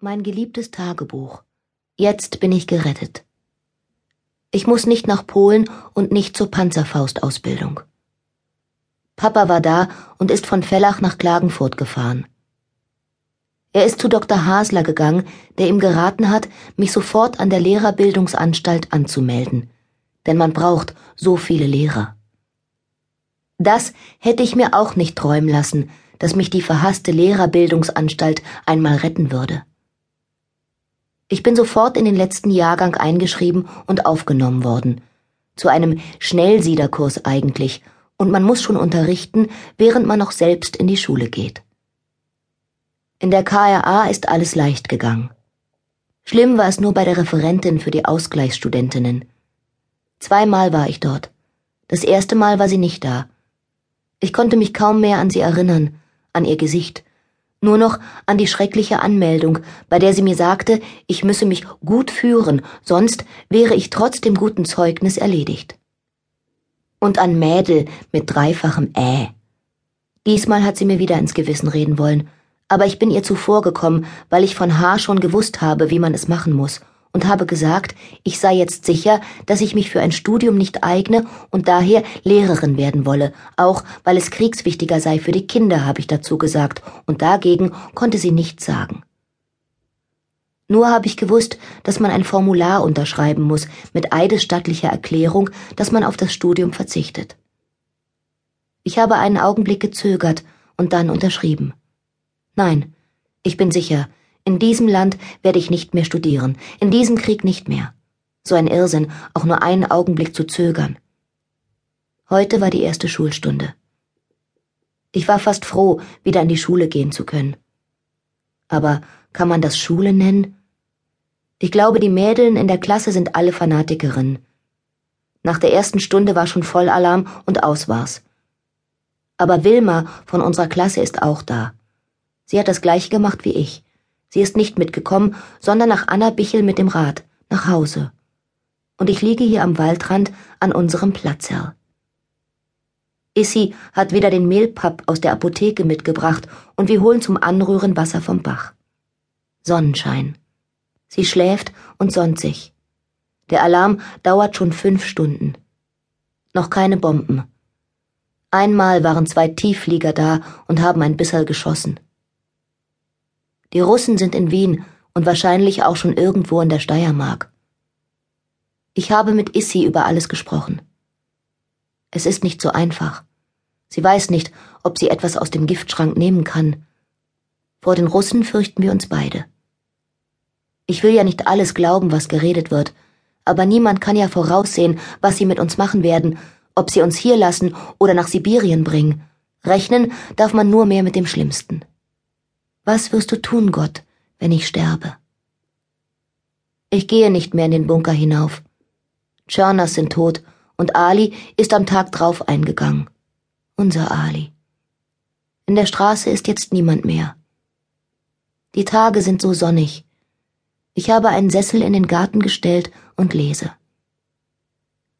Mein geliebtes Tagebuch. Jetzt bin ich gerettet. Ich muss nicht nach Polen und nicht zur Panzerfaustausbildung. Papa war da und ist von Vellach nach Klagenfurt gefahren. Er ist zu Dr. Hasler gegangen, der ihm geraten hat, mich sofort an der Lehrerbildungsanstalt anzumelden, denn man braucht so viele Lehrer. Das hätte ich mir auch nicht träumen lassen, dass mich die verhasste Lehrerbildungsanstalt einmal retten würde. Ich bin sofort in den letzten Jahrgang eingeschrieben und aufgenommen worden. Zu einem Schnellsiederkurs eigentlich, und man muss schon unterrichten, während man noch selbst in die Schule geht. In der KRA ist alles leicht gegangen. Schlimm war es nur bei der Referentin für die Ausgleichsstudentinnen. Zweimal war ich dort. Das erste Mal war sie nicht da. Ich konnte mich kaum mehr an sie erinnern, an ihr Gesicht, nur noch an die schreckliche Anmeldung, bei der sie mir sagte, ich müsse mich gut führen, sonst wäre ich trotz dem guten Zeugnis erledigt. Und an Mädel mit dreifachem Äh. Diesmal hat sie mir wieder ins Gewissen reden wollen, aber ich bin ihr zuvorgekommen, weil ich von H. schon gewusst habe, wie man es machen muss, und habe gesagt, ich sei jetzt sicher, dass ich mich für ein Studium nicht eigne und daher Lehrerin werden wolle, auch weil es kriegswichtiger sei für die Kinder, habe ich dazu gesagt, und dagegen konnte sie nichts sagen. Nur habe ich gewusst, dass man ein Formular unterschreiben muss mit eidesstattlicher Erklärung, dass man auf das Studium verzichtet. Ich habe einen Augenblick gezögert und dann unterschrieben. Nein, ich bin sicher, in diesem Land werde ich nicht mehr studieren, in diesem Krieg nicht mehr. So ein Irrsinn, auch nur einen Augenblick zu zögern. Heute war die erste Schulstunde. Ich war fast froh, wieder in die Schule gehen zu können. Aber kann man das Schule nennen? Ich glaube, die Mädeln in der Klasse sind alle Fanatikerinnen. Nach der ersten Stunde war schon Vollalarm und aus war's. Aber Wilma von unserer Klasse ist auch da. Sie hat das gleiche gemacht wie ich. Sie ist nicht mitgekommen, sondern nach Anna Bichel mit dem Rad, nach Hause. Und ich liege hier am Waldrand an unserem Platzherr. Issy hat wieder den Mehlpapp aus der Apotheke mitgebracht und wir holen zum Anrühren Wasser vom Bach. Sonnenschein. Sie schläft und sonnt sich. Der Alarm dauert schon fünf Stunden. Noch keine Bomben. Einmal waren zwei Tiefflieger da und haben ein bisserl geschossen. Die Russen sind in Wien und wahrscheinlich auch schon irgendwo in der Steiermark. Ich habe mit Issy über alles gesprochen. Es ist nicht so einfach. Sie weiß nicht, ob sie etwas aus dem Giftschrank nehmen kann. Vor den Russen fürchten wir uns beide. Ich will ja nicht alles glauben, was geredet wird, aber niemand kann ja voraussehen, was sie mit uns machen werden, ob sie uns hier lassen oder nach Sibirien bringen. Rechnen darf man nur mehr mit dem Schlimmsten. Was wirst du tun, Gott, wenn ich sterbe? Ich gehe nicht mehr in den Bunker hinauf. Tschörners sind tot und Ali ist am Tag drauf eingegangen. Unser Ali. In der Straße ist jetzt niemand mehr. Die Tage sind so sonnig. Ich habe einen Sessel in den Garten gestellt und lese.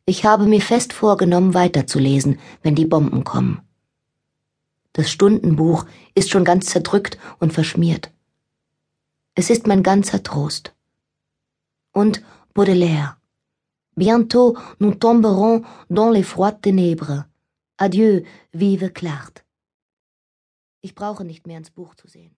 Ich habe mir fest vorgenommen, weiterzulesen, wenn die Bomben kommen. Das Stundenbuch ist schon ganz zerdrückt und verschmiert. Es ist mein ganzer Trost. Und Baudelaire. Bientôt nous tomberons dans les froides ténèbres. Adieu, vive Clart. Ich brauche nicht mehr ins Buch zu sehen.